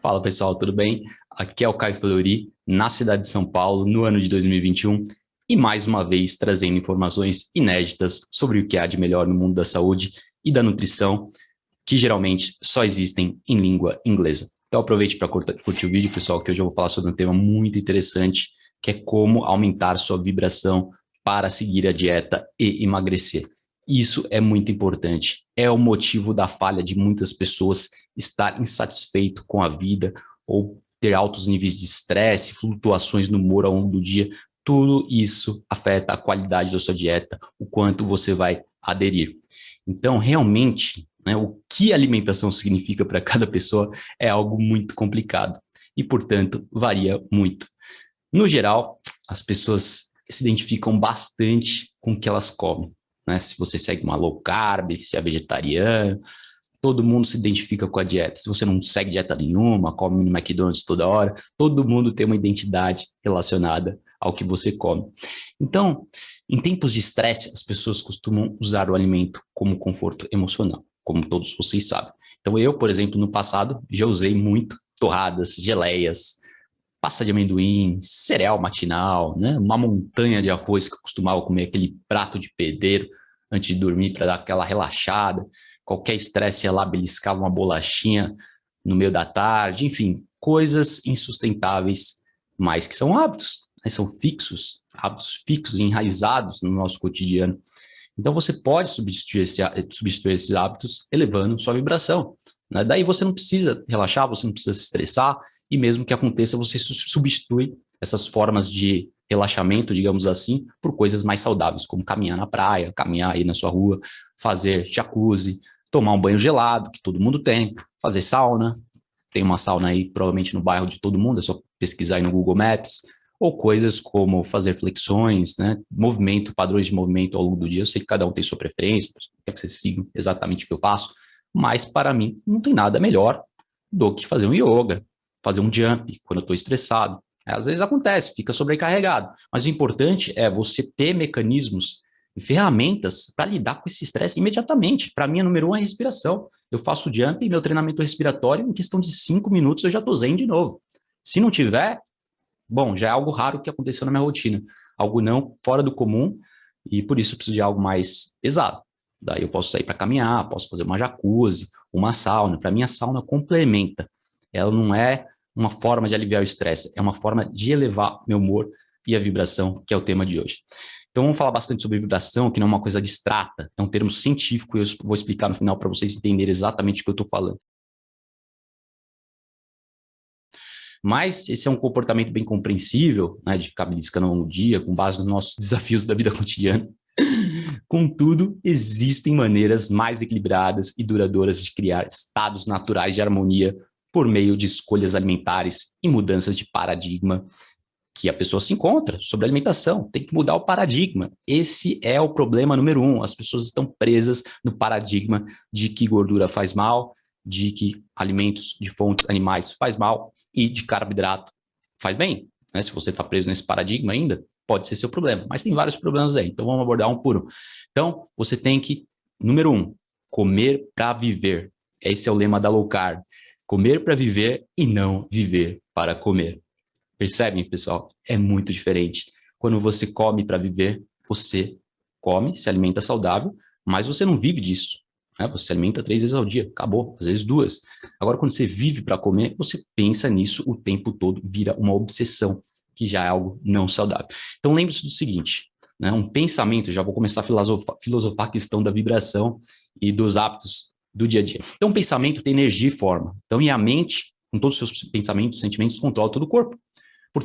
Fala pessoal, tudo bem? Aqui é o Caio Fleury, na cidade de São Paulo, no ano de 2021, e mais uma vez trazendo informações inéditas sobre o que há de melhor no mundo da saúde e da nutrição, que geralmente só existem em língua inglesa. Então aproveite para curtir o vídeo, pessoal, que hoje eu vou falar sobre um tema muito interessante, que é como aumentar sua vibração para seguir a dieta e emagrecer. Isso é muito importante. É o motivo da falha de muitas pessoas estar insatisfeito com a vida ou ter altos níveis de estresse, flutuações no humor ao longo do dia. Tudo isso afeta a qualidade da sua dieta, o quanto você vai aderir. Então, realmente, né, o que alimentação significa para cada pessoa é algo muito complicado e, portanto, varia muito. No geral, as pessoas se identificam bastante com o que elas comem né? Se você segue uma low carb, se é vegetariano, todo mundo se identifica com a dieta. Se você não segue dieta nenhuma, come no McDonald's toda hora, todo mundo tem uma identidade relacionada ao que você come. Então, em tempos de estresse, as pessoas costumam usar o alimento como conforto emocional, como todos vocês sabem. Então, eu, por exemplo, no passado, já usei muito torradas, geleias, pasta de amendoim, cereal matinal, né? uma montanha de arroz que eu costumava comer, aquele prato de pedreiro antes de dormir para dar aquela relaxada. Qualquer estresse ia lá, beliscava uma bolachinha no meio da tarde, enfim, coisas insustentáveis, mas que são hábitos, né? são fixos, hábitos fixos, enraizados no nosso cotidiano. Então você pode substituir, esse, substituir esses hábitos elevando sua vibração. Né? Daí você não precisa relaxar, você não precisa se estressar, e mesmo que aconteça, você substitui essas formas de relaxamento, digamos assim, por coisas mais saudáveis, como caminhar na praia, caminhar aí na sua rua, fazer jacuzzi, tomar um banho gelado, que todo mundo tem, fazer sauna, tem uma sauna aí provavelmente no bairro de todo mundo, é só pesquisar aí no Google Maps, ou coisas como fazer flexões, né, movimento, padrões de movimento ao longo do dia, eu sei que cada um tem sua preferência, quer que vocês sigam exatamente o que eu faço, mas para mim não tem nada melhor do que fazer um yoga, fazer um jump quando eu estou estressado. É, às vezes acontece, fica sobrecarregado. Mas o importante é você ter mecanismos e ferramentas para lidar com esse estresse imediatamente. Para mim, a número um é a respiração. Eu faço jump e meu treinamento respiratório, em questão de cinco minutos, eu já estou zen de novo. Se não tiver, bom, já é algo raro que aconteceu na minha rotina. Algo não fora do comum, e por isso eu preciso de algo mais pesado. Daí eu posso sair para caminhar, posso fazer uma jacuzzi, uma sauna. Para mim, a sauna complementa. Ela não é uma forma de aliviar o estresse, é uma forma de elevar meu humor e a vibração, que é o tema de hoje. Então vamos falar bastante sobre vibração, que não é uma coisa abstrata, é um termo científico e eu vou explicar no final para vocês entenderem exatamente o que eu estou falando. Mas esse é um comportamento bem compreensível, né, de ficar beliscando um dia, com base nos nossos desafios da vida cotidiana. Contudo, existem maneiras mais equilibradas e duradouras de criar estados naturais de harmonia por meio de escolhas alimentares e mudanças de paradigma que a pessoa se encontra sobre alimentação. Tem que mudar o paradigma. Esse é o problema número um. As pessoas estão presas no paradigma de que gordura faz mal, de que alimentos de fontes animais faz mal e de carboidrato faz bem. Né? Se você está preso nesse paradigma ainda, pode ser seu problema. Mas tem vários problemas aí, então vamos abordar um por um. Então, você tem que, número um, comer para viver. Esse é o lema da low carb. Comer para viver e não viver para comer. Percebem, pessoal? É muito diferente. Quando você come para viver, você come, se alimenta saudável, mas você não vive disso. Né? Você se alimenta três vezes ao dia, acabou, às vezes duas. Agora, quando você vive para comer, você pensa nisso o tempo todo, vira uma obsessão, que já é algo não saudável. Então, lembre-se do seguinte, né? um pensamento, já vou começar a filosofar, filosofar a questão da vibração e dos hábitos do dia a dia. Então, pensamento tem energia e forma. Então, e a mente, com todos os seus pensamentos, sentimentos, controla todo o corpo.